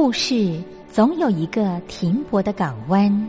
故事总有一个停泊的港湾。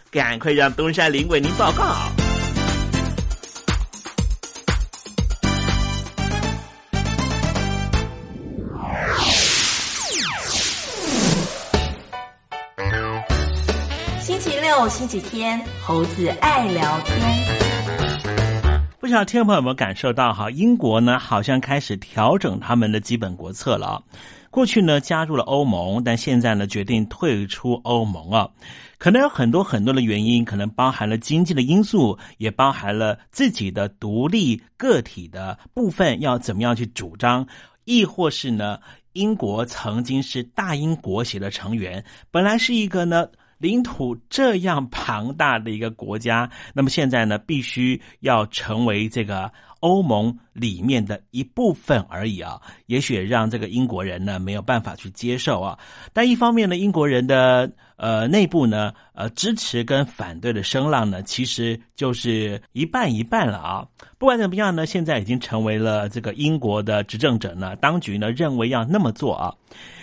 赶快让东山林为您报告。星期六、星期天，猴子爱聊天。不知道听众朋友有没有感受到哈？英国呢，好像开始调整他们的基本国策了啊。过去呢加入了欧盟，但现在呢决定退出欧盟啊。可能有很多很多的原因，可能包含了经济的因素，也包含了自己的独立个体的部分要怎么样去主张，亦或是呢，英国曾经是大英国协的成员，本来是一个呢。领土这样庞大的一个国家，那么现在呢，必须要成为这个欧盟里面的一部分而已啊。也许让这个英国人呢没有办法去接受啊。但一方面呢，英国人的呃内部呢，呃支持跟反对的声浪呢，其实就是一半一半了啊。不管怎么样呢，现在已经成为了这个英国的执政者呢，当局呢认为要那么做啊。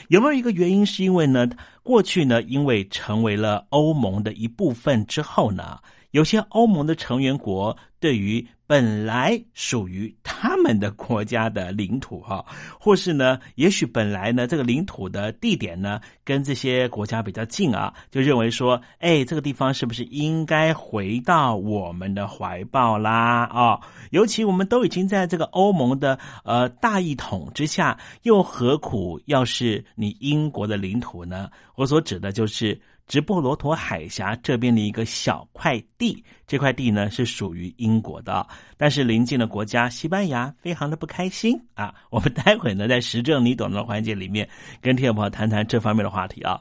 有没有一个原因？是因为呢，过去呢，因为成为了欧盟的一部分之后呢，有些欧盟的成员国对于。本来属于他们的国家的领土哈，或是呢，也许本来呢这个领土的地点呢跟这些国家比较近啊，就认为说，哎，这个地方是不是应该回到我们的怀抱啦？啊，尤其我们都已经在这个欧盟的呃大一统之下，又何苦要是你英国的领土呢？我所指的就是。直布罗陀海峡这边的一个小块地，这块地呢是属于英国的，但是邻近的国家西班牙非常的不开心啊。我们待会呢在时政你懂的环节里面，跟听众朋友谈谈这方面的话题啊。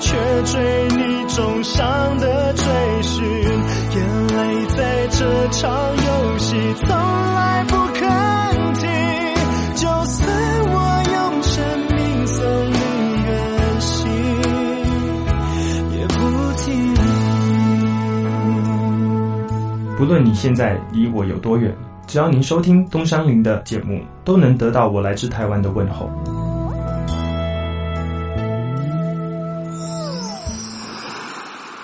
却追你重伤的追寻。眼泪在这场游戏从来不肯停，就算我用生命送你远行，也不停。不论你现在离我有多远，只要您收听东山林的节目，都能得到我来自台湾的问候。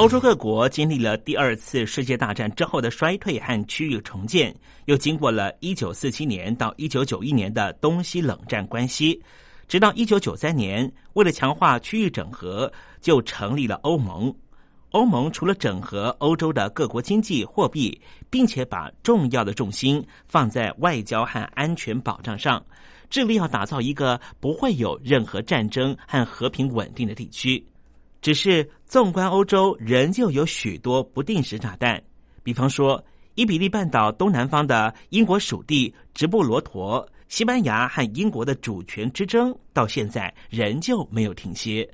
欧洲各国经历了第二次世界大战之后的衰退和区域重建，又经过了一九四七年到一九九一年的东西冷战关系，直到一九九三年，为了强化区域整合，就成立了欧盟。欧盟除了整合欧洲的各国经济货币，并且把重要的重心放在外交和安全保障上，致力要打造一个不会有任何战争和和平稳定的地区。只是纵观欧洲，仍旧有许多不定时炸弹。比方说，伊比利半岛东南方的英国属地直布罗陀，西班牙和英国的主权之争到现在仍旧没有停歇。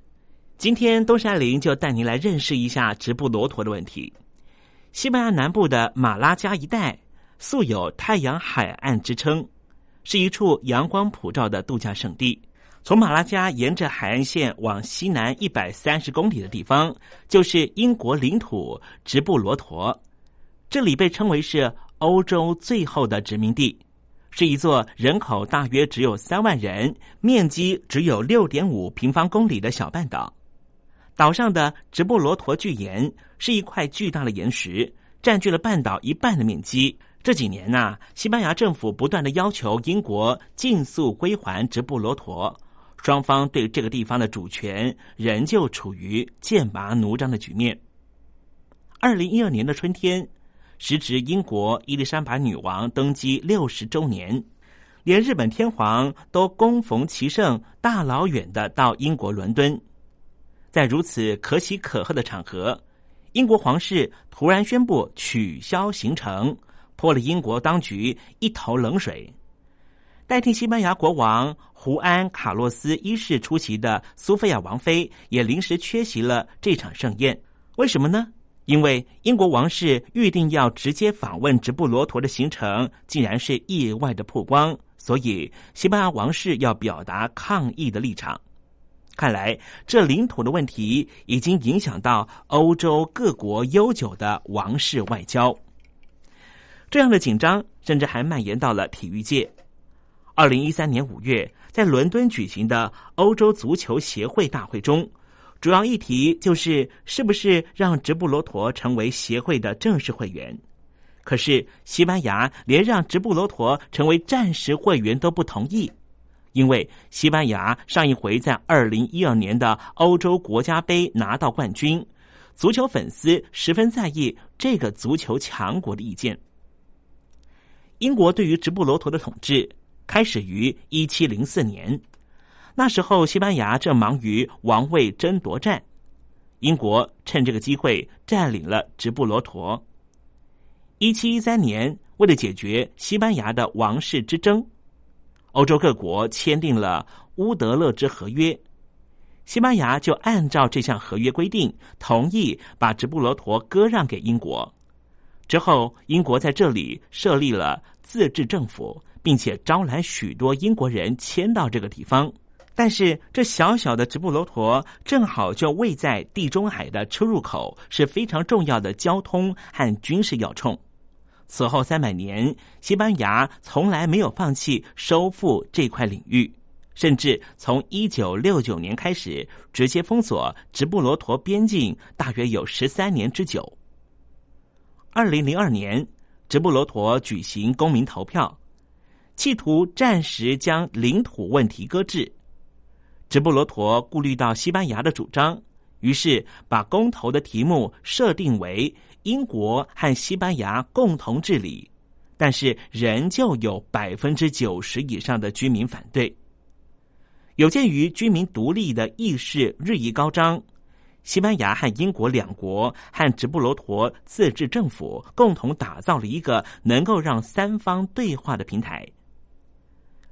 今天，东山林就带您来认识一下直布罗陀的问题。西班牙南部的马拉加一带素有“太阳海岸”之称，是一处阳光普照的度假胜地。从马拉加沿着海岸线往西南一百三十公里的地方，就是英国领土直布罗陀。这里被称为是欧洲最后的殖民地，是一座人口大约只有三万人、面积只有六点五平方公里的小半岛。岛上的直布罗陀巨岩是一块巨大的岩石，占据了半岛一半的面积。这几年呐，西班牙政府不断的要求英国尽速归还直布罗陀。双方对这个地方的主权仍旧处于剑拔弩张的局面。二零一二年的春天，时值英国伊丽莎白女王登基六十周年，连日本天皇都恭逢其盛，大老远的到英国伦敦。在如此可喜可贺的场合，英国皇室突然宣布取消行程，泼了英国当局一头冷水。代替西班牙国王胡安·卡洛斯一世出席的苏菲亚王妃也临时缺席了这场盛宴。为什么呢？因为英国王室预定要直接访问直布罗陀的行程，竟然是意外的曝光，所以西班牙王室要表达抗议的立场。看来，这领土的问题已经影响到欧洲各国悠久的王室外交。这样的紧张，甚至还蔓延到了体育界。二零一三年五月，在伦敦举行的欧洲足球协会大会中，主要议题就是是不是让直布罗陀成为协会的正式会员。可是，西班牙连让直布罗陀成为暂时会员都不同意，因为西班牙上一回在二零一二年的欧洲国家杯拿到冠军，足球粉丝十分在意这个足球强国的意见。英国对于直布罗陀的统治。开始于一七零四年，那时候西班牙正忙于王位争夺战。英国趁这个机会占领了直布罗陀。一七一三年，为了解决西班牙的王室之争，欧洲各国签订了乌德勒支合约。西班牙就按照这项合约规定，同意把直布罗陀割让给英国。之后，英国在这里设立了自治政府，并且招来许多英国人迁到这个地方。但是，这小小的直布罗陀正好就位在地中海的出入口，是非常重要的交通和军事要冲。此后三百年，西班牙从来没有放弃收复这块领域。甚至从一九六九年开始，直接封锁直布罗陀边境，大约有十三年之久。二零零二年，直布罗陀举行公民投票，企图暂时将领土问题搁置。直布罗陀顾虑到西班牙的主张，于是把公投的题目设定为英国和西班牙共同治理，但是仍旧有百分之九十以上的居民反对。有鉴于居民独立的意识日益高涨，西班牙和英国两国和直布罗陀自治政府共同打造了一个能够让三方对话的平台。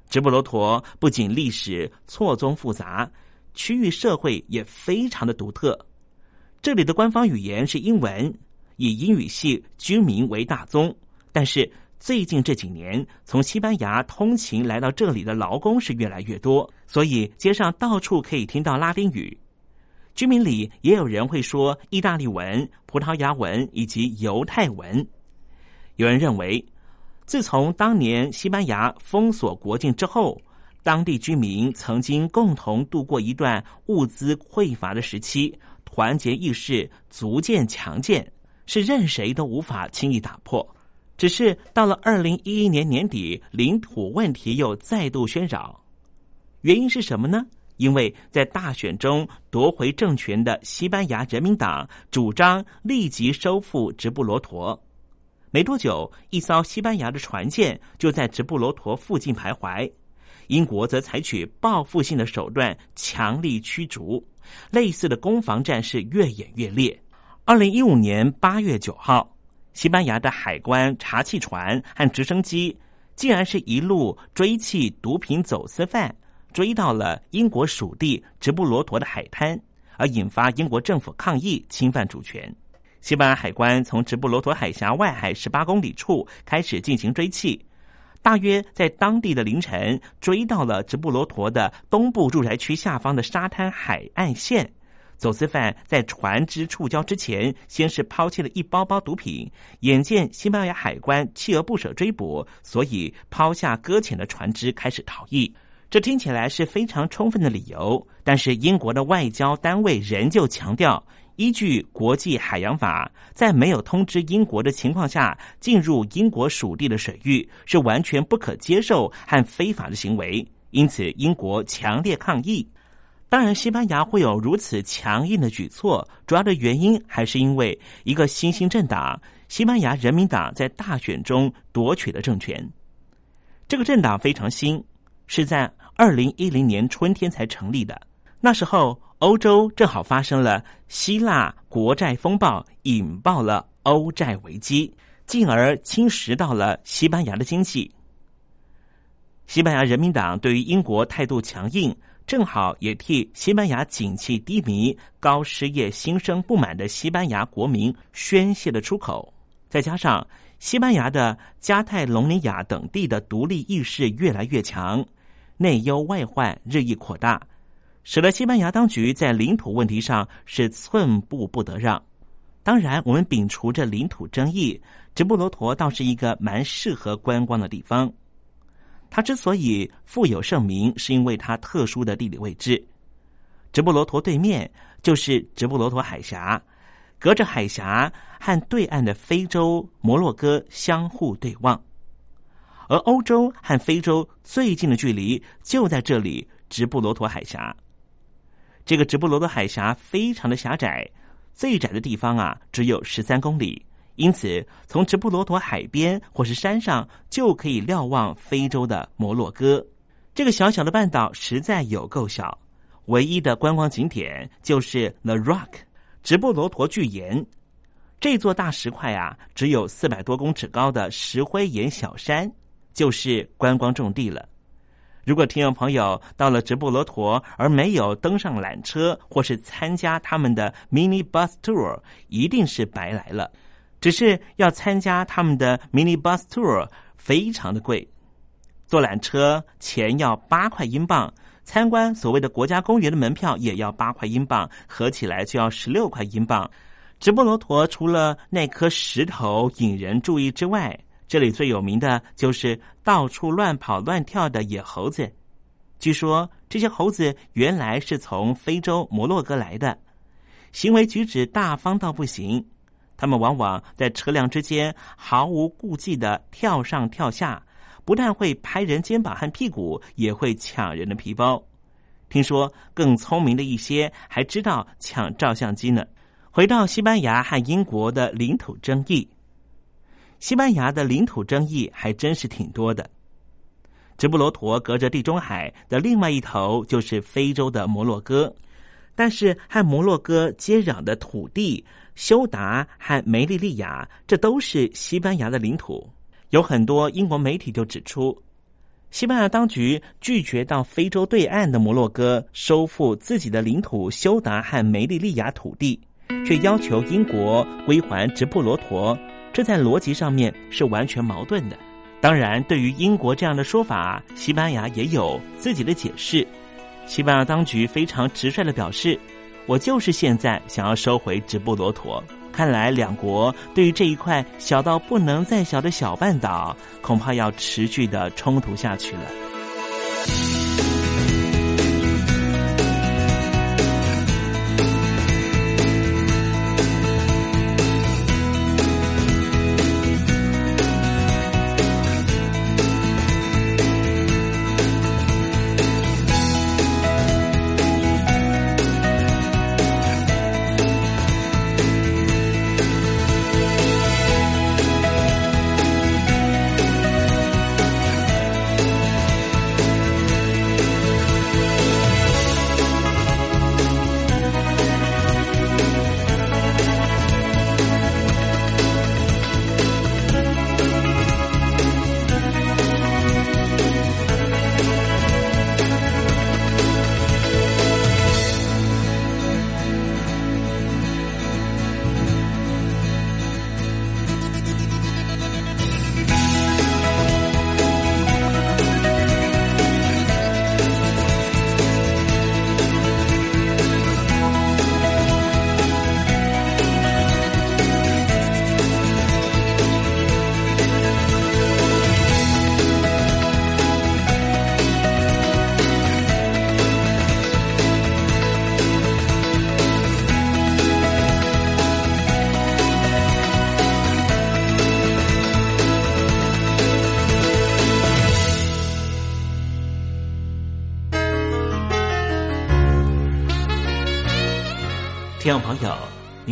直布罗陀不仅历史错综复杂，区域社会也非常的独特。这里的官方语言是英文，以英语系居民为大宗，但是。最近这几年，从西班牙通勤来到这里的劳工是越来越多，所以街上到处可以听到拉丁语。居民里也有人会说意大利文、葡萄牙文以及犹太文。有人认为，自从当年西班牙封锁国境之后，当地居民曾经共同度过一段物资匮乏的时期，团结意识逐渐强健，是任谁都无法轻易打破。只是到了二零一一年年底，领土问题又再度喧扰。原因是什么呢？因为在大选中夺回政权的西班牙人民党主张立即收复直布罗陀。没多久，一艘西班牙的船舰就在直布罗陀附近徘徊，英国则采取报复性的手段强力驱逐。类似的攻防战是越演越烈。二零一五年八月九号。西班牙的海关查气船和直升机，竟然是一路追缉毒品走私犯，追到了英国属地直布罗陀的海滩，而引发英国政府抗议，侵犯主权。西班牙海关从直布罗陀海峡外海十八公里处开始进行追缉，大约在当地的凌晨，追到了直布罗陀的东部住宅区下方的沙滩海岸线。走私犯在船只触礁之前，先是抛弃了一包包毒品。眼见西班牙海关锲而不舍追捕，所以抛下搁浅的船只开始逃逸。这听起来是非常充分的理由，但是英国的外交单位仍旧强调，依据国际海洋法，在没有通知英国的情况下进入英国属地的水域是完全不可接受和非法的行为。因此，英国强烈抗议。当然，西班牙会有如此强硬的举措，主要的原因还是因为一个新兴政党——西班牙人民党在大选中夺取了政权。这个政党非常新，是在二零一零年春天才成立的。那时候，欧洲正好发生了希腊国债风暴，引爆了欧债危机，进而侵蚀到了西班牙的经济。西班牙人民党对于英国态度强硬。正好也替西班牙景气低迷、高失业、心生不满的西班牙国民宣泄的出口。再加上西班牙的加泰隆尼亚等地的独立意识越来越强，内忧外患日益扩大，使得西班牙当局在领土问题上是寸步不得让。当然，我们摒除这领土争议，直布罗陀倒是一个蛮适合观光的地方。它之所以富有盛名，是因为它特殊的地理位置。直布罗陀对面就是直布罗陀海峡，隔着海峡和对岸的非洲摩洛哥相互对望，而欧洲和非洲最近的距离就在这里——直布罗陀海峡。这个直布罗陀海峡非常的狭窄，最窄的地方啊只有十三公里。因此，从直布罗陀海边或是山上就可以瞭望非洲的摩洛哥。这个小小的半岛实在有够小，唯一的观光景点就是 The Rock，直布罗陀巨岩。这座大石块啊，只有四百多公尺高的石灰岩小山，就是观光重地了。如果听众朋友到了直布罗陀而没有登上缆车或是参加他们的 mini bus tour，一定是白来了。只是要参加他们的 mini bus tour，非常的贵。坐缆车钱要八块英镑，参观所谓的国家公园的门票也要八块英镑，合起来就要十六块英镑。直布罗陀除了那颗石头引人注意之外，这里最有名的就是到处乱跑乱跳的野猴子。据说这些猴子原来是从非洲摩洛哥来的，行为举止大方到不行。他们往往在车辆之间毫无顾忌的跳上跳下，不但会拍人肩膀和屁股，也会抢人的皮包。听说更聪明的一些还知道抢照相机呢。回到西班牙和英国的领土争议。西班牙的领土争议还真是挺多的。直布罗陀隔着地中海的另外一头就是非洲的摩洛哥，但是和摩洛哥接壤的土地休达和梅利利亚，这都是西班牙的领土。有很多英国媒体就指出，西班牙当局拒绝到非洲对岸的摩洛哥收复自己的领土休达和梅利利亚土地，却要求英国归还直布罗陀。这在逻辑上面是完全矛盾的。当然，对于英国这样的说法，西班牙也有自己的解释。西班牙当局非常直率的表示：“我就是现在想要收回直布罗陀。”看来，两国对于这一块小到不能再小的小半岛，恐怕要持续的冲突下去了。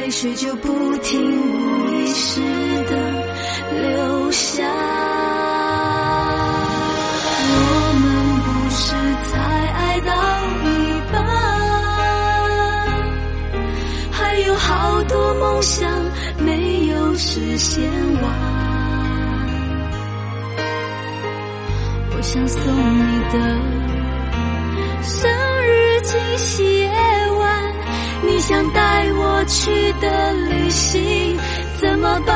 泪水就不停无意识的流下。我们不是才爱到一半，还有好多梦想没有实现完。我想送你的生日惊喜夜晚，你想带我去的旅行怎么办？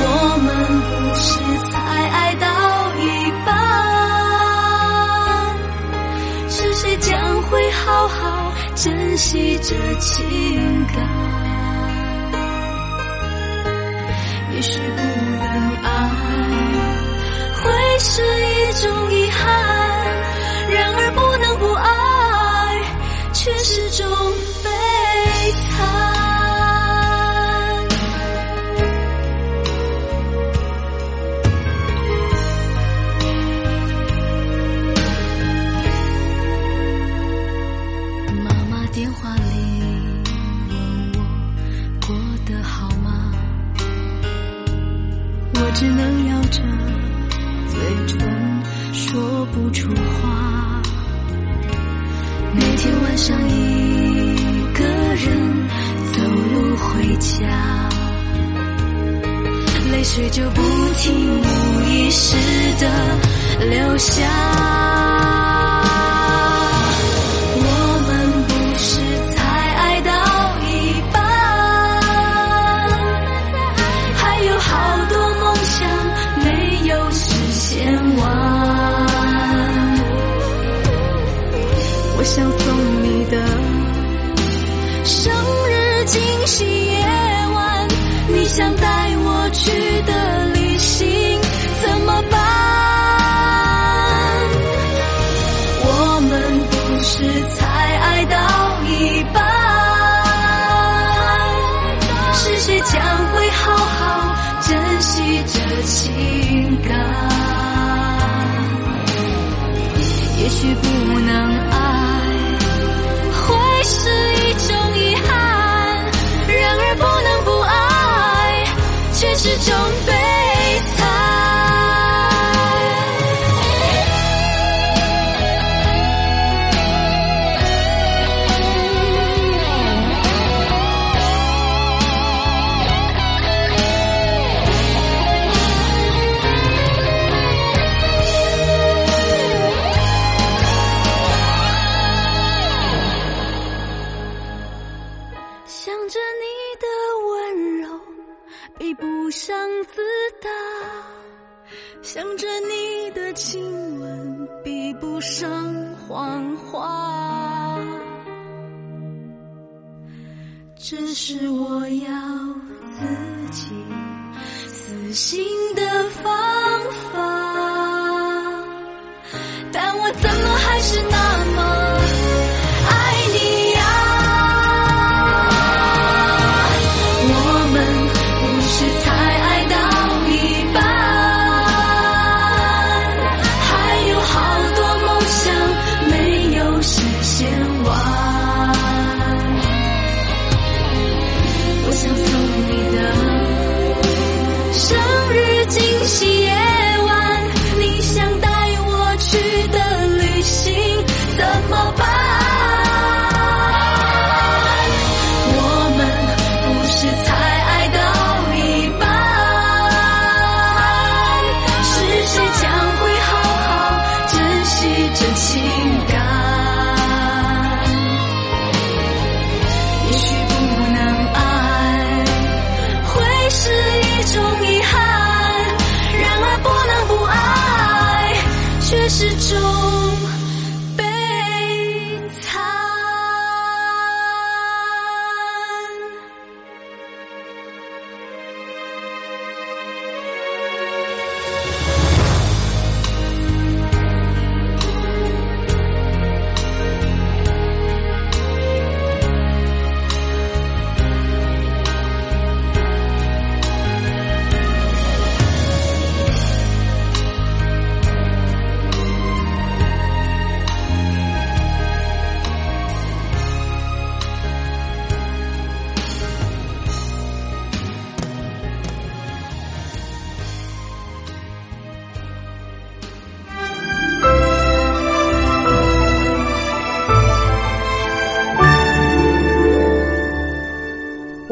我们不是才爱到一半，是谁将会好好珍惜这情感？也许不能爱，会是下，泪水就不停无意识的流下。比不上自大；想着你的亲吻，比不上谎话。这是我要自己死心的方法，但我怎么还是那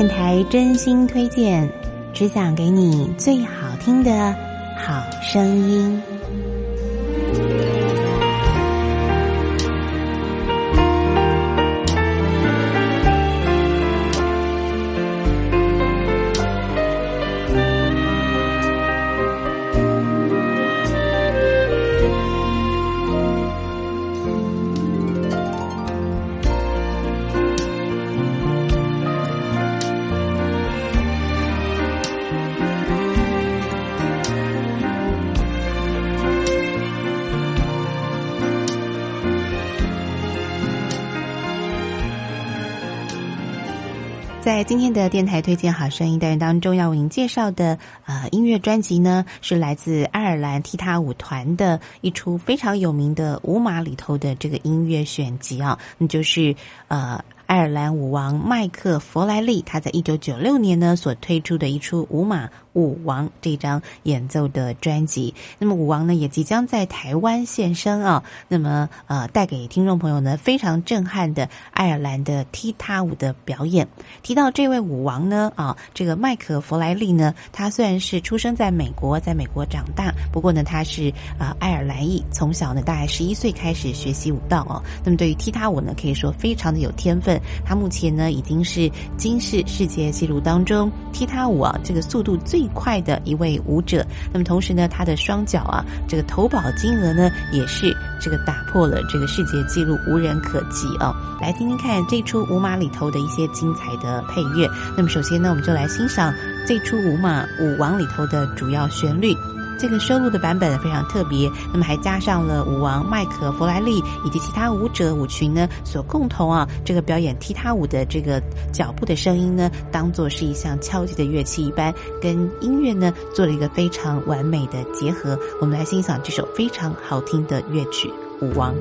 电台真心推荐，只想给你最好听的好声音。今天的电台推荐好声音单元当中，要为您介绍的呃音乐专辑呢，是来自爱尔兰踢踏舞团的一出非常有名的舞马里头的这个音乐选集啊，那就是呃。爱尔兰舞王麦克弗莱利，他在一九九六年呢所推出的一出《舞马舞王》这张演奏的专辑。那么舞王呢也即将在台湾现身啊。那么呃，带给听众朋友呢非常震撼的爱尔兰的踢踏舞的表演。提到这位舞王呢啊，这个麦克弗莱利呢，他虽然是出生在美国，在美国长大，不过呢他是啊爱尔兰裔，从小呢大概十一岁开始学习舞蹈哦。那么对于踢踏舞呢，可以说非常的有天分。他目前呢已经是金世世界纪录当中踢踏舞啊这个速度最最快的一位舞者。那么同时呢，他的双脚啊这个投保金额呢也是这个打破了这个世界纪录，无人可及啊！来听听看这出舞马里头的一些精彩的配乐。那么首先呢，我们就来欣赏这出舞马舞王里头的主要旋律。这个收录的版本非常特别，那么还加上了舞王麦克弗莱利以及其他舞者舞群呢所共同啊这个表演踢踏舞的这个脚步的声音呢，当做是一项敲击的乐器一般，跟音乐呢做了一个非常完美的结合。我们来欣赏这首非常好听的乐曲《舞王》。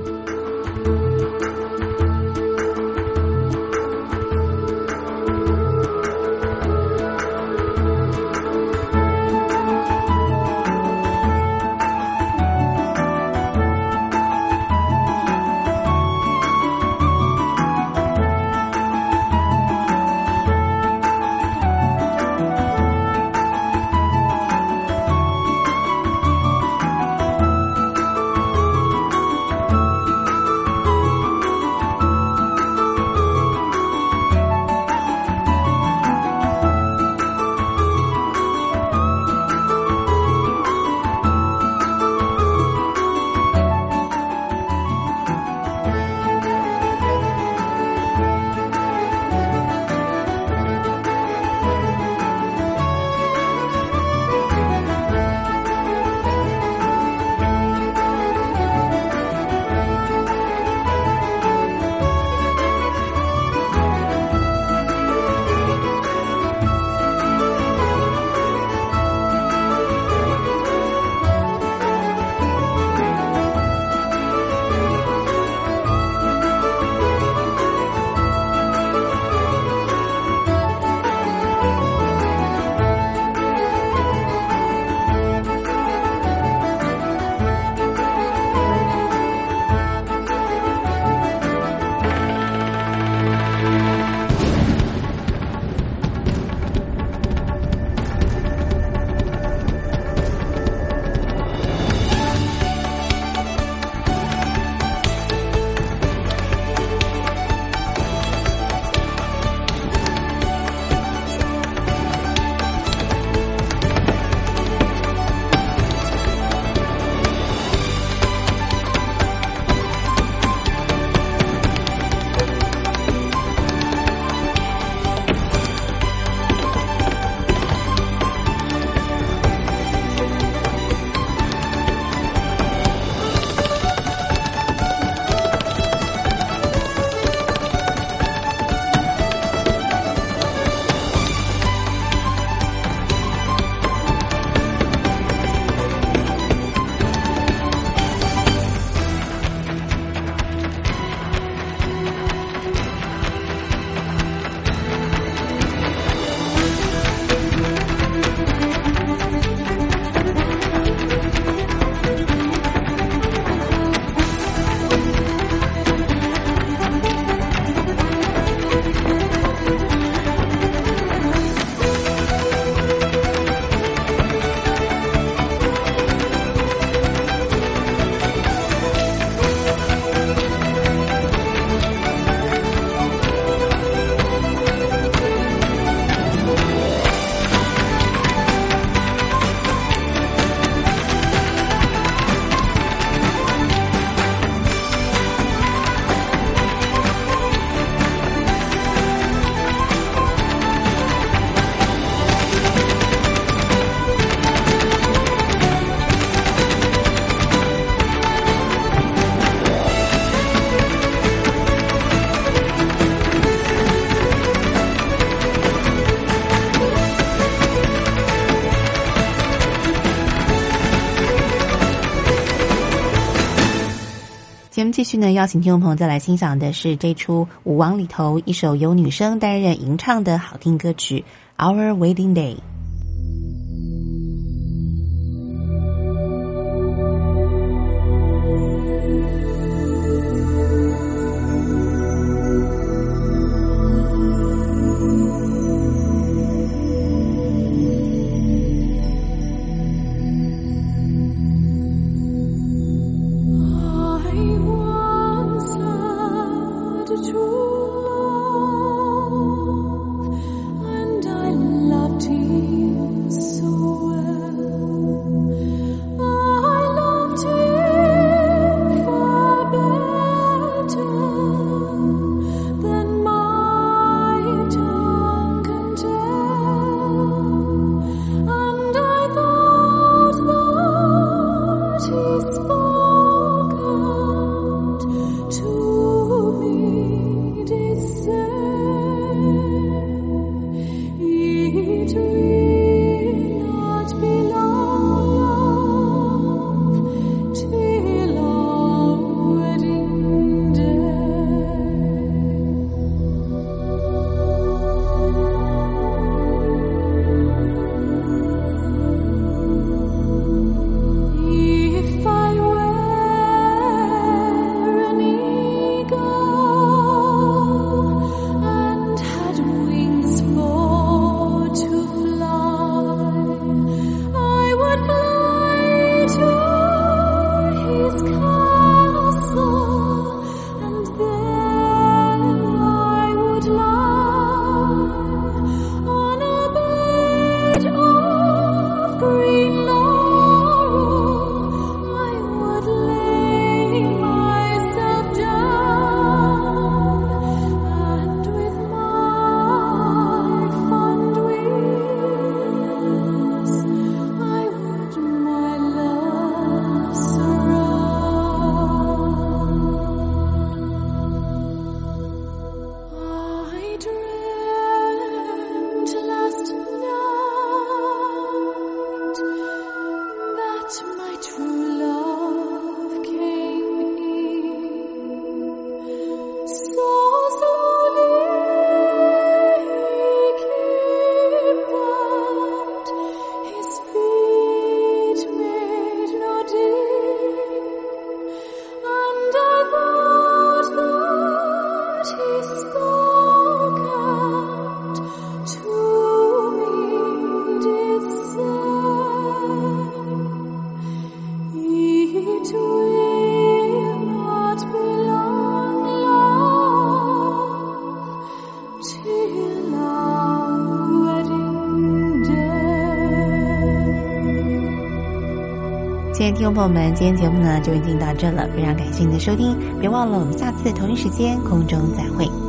继续呢，邀请听众朋友再来欣赏的是这出《舞王》里头一首由女生担任吟唱的好听歌曲《Our Wedding Day》。朋友们，今天节目呢就已经到这了，非常感谢您的收听，别忘了我们下次同一时间空中再会。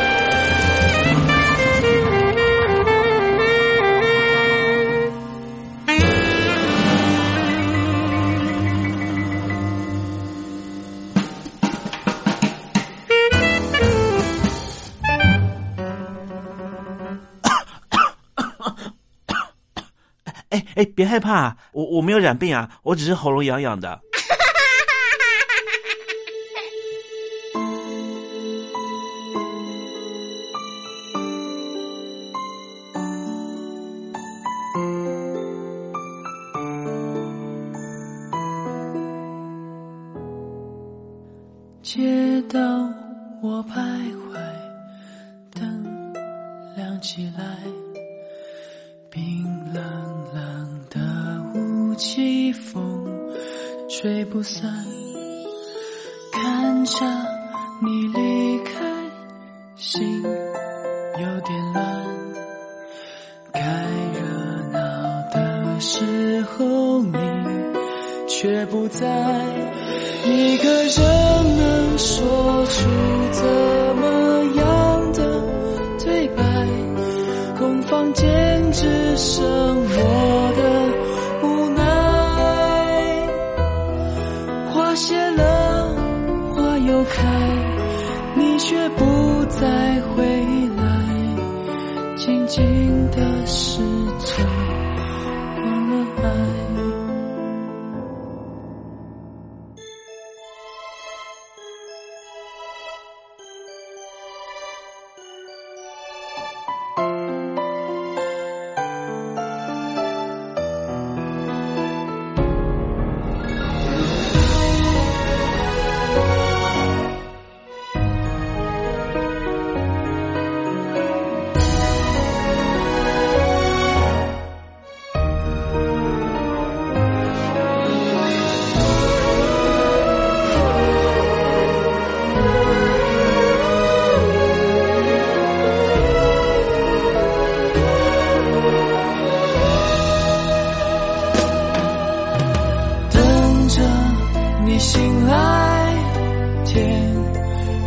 哎，别害怕，我我没有染病啊，我只是喉咙痒痒的。街道我徘徊，灯亮起来。吹不散。看着你离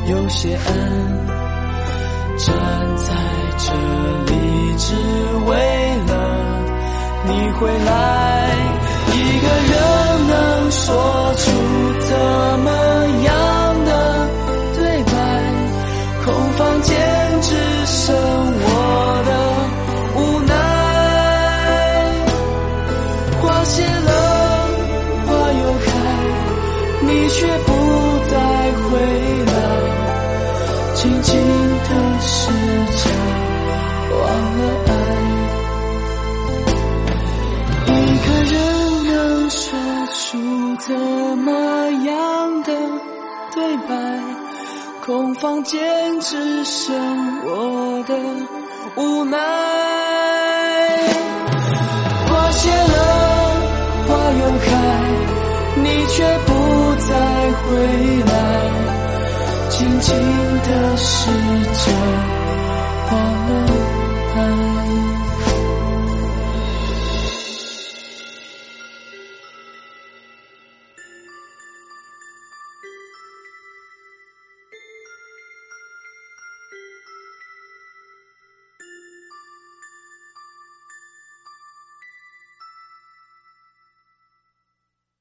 有些暗，站在这里只为了你回来。一个人能说出怎么样的对白？空房间只剩房间只剩我的无奈。花谢了，花又开，你却不再回来。静静的世界，